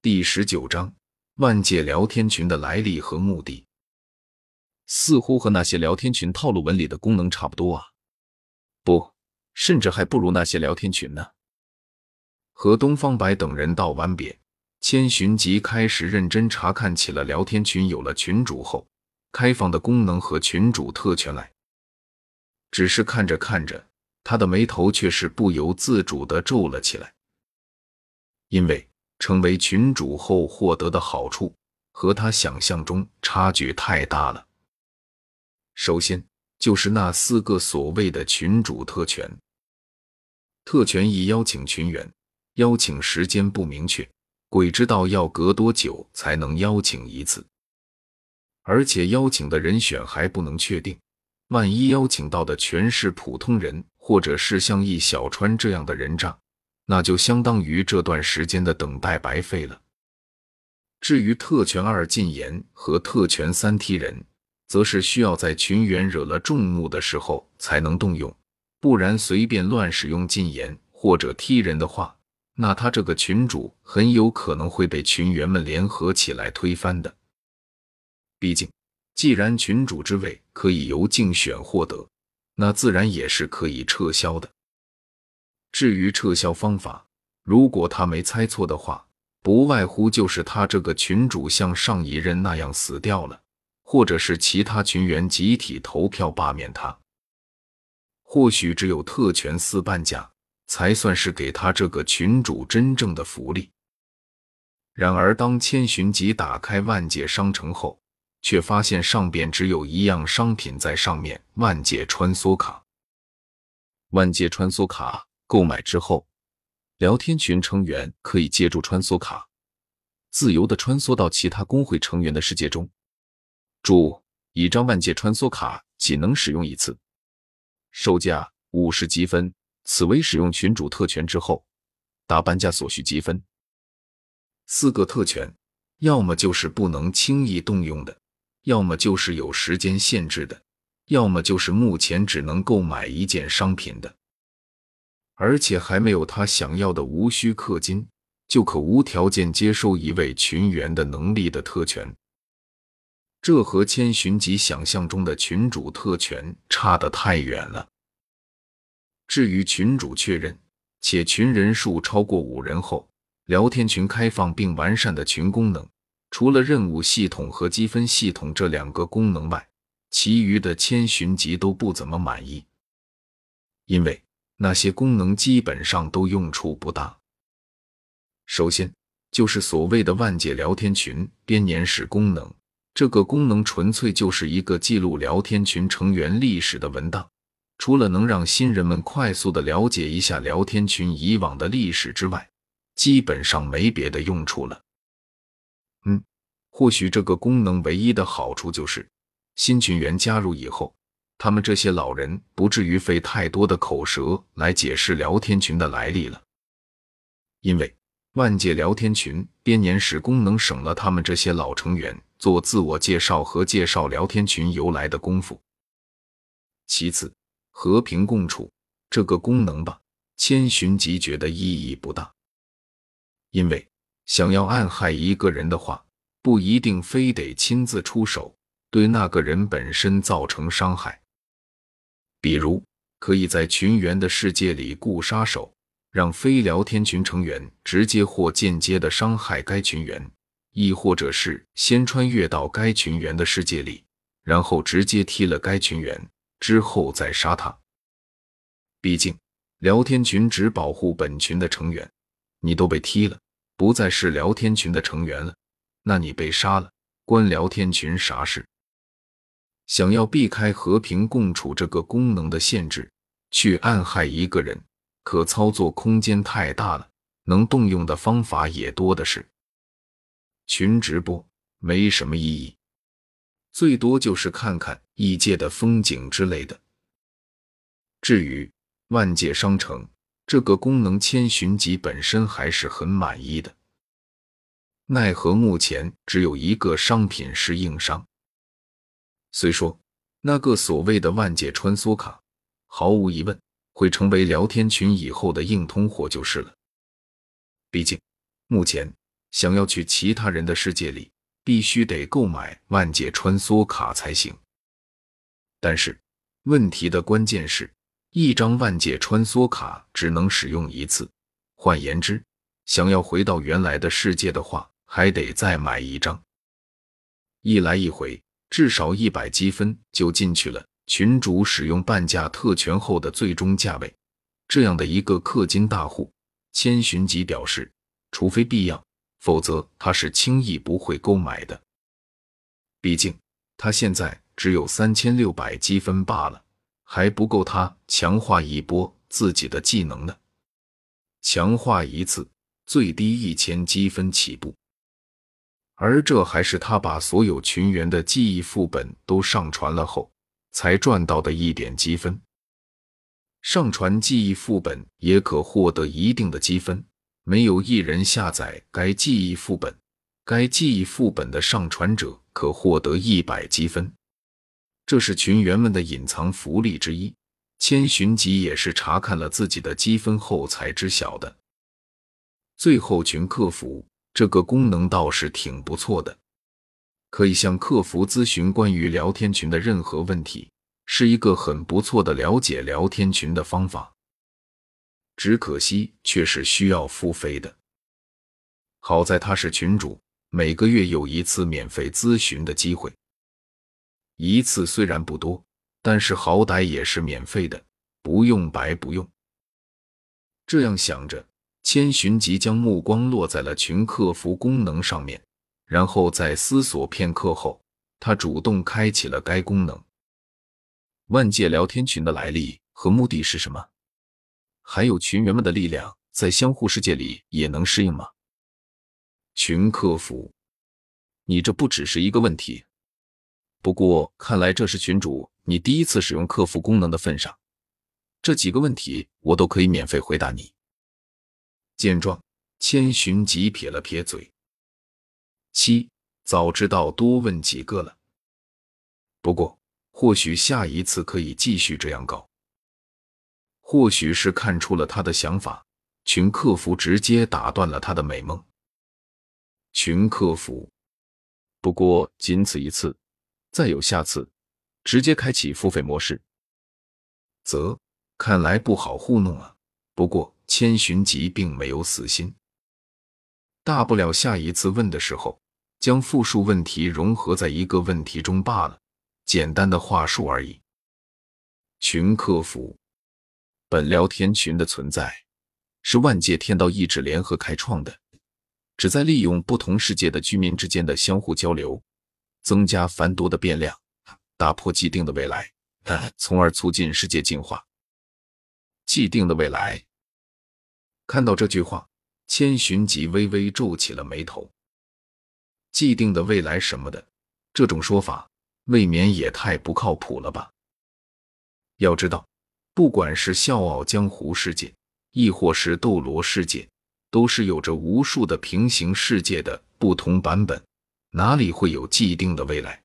第十九章：万界聊天群的来历和目的，似乎和那些聊天群套路文里的功能差不多啊！不，甚至还不如那些聊天群呢。和东方白等人道完别，千寻疾开始认真查看起了聊天群有了群主后开放的功能和群主特权来。只是看着看着，他的眉头却是不由自主的皱了起来，因为。成为群主后获得的好处和他想象中差距太大了。首先就是那四个所谓的群主特权，特权一邀请群员，邀请时间不明确，鬼知道要隔多久才能邀请一次，而且邀请的人选还不能确定，万一邀请到的全是普通人，或者是像易小川这样的人渣。那就相当于这段时间的等待白费了。至于特权二禁言和特权三踢人，则是需要在群员惹了众怒的时候才能动用，不然随便乱使用禁言或者踢人的话，那他这个群主很有可能会被群员们联合起来推翻的。毕竟，既然群主之位可以由竞选获得，那自然也是可以撤销的。至于撤销方法，如果他没猜错的话，不外乎就是他这个群主像上一任那样死掉了，或者是其他群员集体投票罢免他。或许只有特权四半价，才算是给他这个群主真正的福利。然而，当千寻疾打开万界商城后，却发现上边只有一样商品在上面：万界穿梭卡。万界穿梭卡。购买之后，聊天群成员可以借助穿梭卡，自由的穿梭到其他工会成员的世界中。注：一张万界穿梭卡仅能使用一次，售价五十积分。此为使用群主特权之后打半价所需积分。四个特权，要么就是不能轻易动用的，要么就是有时间限制的，要么就是目前只能购买一件商品的。而且还没有他想要的无需氪金就可无条件接收一位群员的能力的特权，这和千寻疾想象中的群主特权差得太远了。至于群主确认且群人数超过五人后，聊天群开放并完善的群功能，除了任务系统和积分系统这两个功能外，其余的千寻疾都不怎么满意，因为。那些功能基本上都用处不大。首先就是所谓的万界聊天群编年史功能，这个功能纯粹就是一个记录聊天群成员历史的文档，除了能让新人们快速的了解一下聊天群以往的历史之外，基本上没别的用处了。嗯，或许这个功能唯一的好处就是新群员加入以后。他们这些老人不至于费太多的口舌来解释聊天群的来历了，因为万界聊天群编年史功能省了他们这些老成员做自我介绍和介绍聊天群由来的功夫。其次，和平共处这个功能吧，千寻疾觉得意义不大，因为想要暗害一个人的话，不一定非得亲自出手，对那个人本身造成伤害。比如，可以在群员的世界里雇杀手，让非聊天群成员直接或间接的伤害该群员；亦或者是先穿越到该群员的世界里，然后直接踢了该群员，之后再杀他。毕竟，聊天群只保护本群的成员，你都被踢了，不再是聊天群的成员了，那你被杀了，关聊天群啥事？想要避开和平共处这个功能的限制，去暗害一个人，可操作空间太大了，能动用的方法也多的是。群直播没什么意义，最多就是看看异界的风景之类的。至于万界商城这个功能，千寻疾本身还是很满意的，奈何目前只有一个商品是硬伤。虽说那个所谓的万界穿梭卡，毫无疑问会成为聊天群以后的硬通货就是了。毕竟目前想要去其他人的世界里，必须得购买万界穿梭卡才行。但是问题的关键是，一张万界穿梭卡只能使用一次。换言之，想要回到原来的世界的话，还得再买一张。一来一回，至少一百积分就进去了。群主使用半价特权后的最终价位，这样的一个氪金大户，千寻疾表示，除非必要，否则他是轻易不会购买的。毕竟他现在只有三千六百积分罢了，还不够他强化一波自己的技能呢。强化一次最低一千积分起步，而这还是他把所有群员的记忆副本都上传了后。才赚到的一点积分，上传记忆副本也可获得一定的积分。没有一人下载该记忆副本，该记忆副本的上传者可获得一百积分。这是群员们的隐藏福利之一。千寻疾也是查看了自己的积分后才知晓的。最后群客服这个功能倒是挺不错的。可以向客服咨询关于聊天群的任何问题，是一个很不错的了解聊天群的方法。只可惜却是需要付费的。好在他是群主，每个月有一次免费咨询的机会。一次虽然不多，但是好歹也是免费的，不用白不用。这样想着，千寻即将目光落在了群客服功能上面。然后在思索片刻后，他主动开启了该功能。万界聊天群的来历和目的是什么？还有群员们的力量在相互世界里也能适应吗？群客服，你这不只是一个问题。不过看来这是群主你第一次使用客服功能的份上，这几个问题我都可以免费回答你。见状，千寻疾撇了撇嘴。七，早知道多问几个了。不过，或许下一次可以继续这样搞。或许是看出了他的想法，群客服直接打断了他的美梦。群客服，不过仅此一次，再有下次，直接开启付费模式。则看来不好糊弄啊。不过千寻疾并没有死心，大不了下一次问的时候。将复数问题融合在一个问题中罢了，简单的话术而已。群客服，本聊天群的存在是万界天道意志联合开创的，旨在利用不同世界的居民之间的相互交流，增加繁多的变量，打破既定的未来，从而促进世界进化。既定的未来，看到这句话，千寻疾微微皱起了眉头。既定的未来什么的，这种说法未免也太不靠谱了吧？要知道，不管是笑傲江湖世界，亦或是斗罗世界，都是有着无数的平行世界的不同版本，哪里会有既定的未来？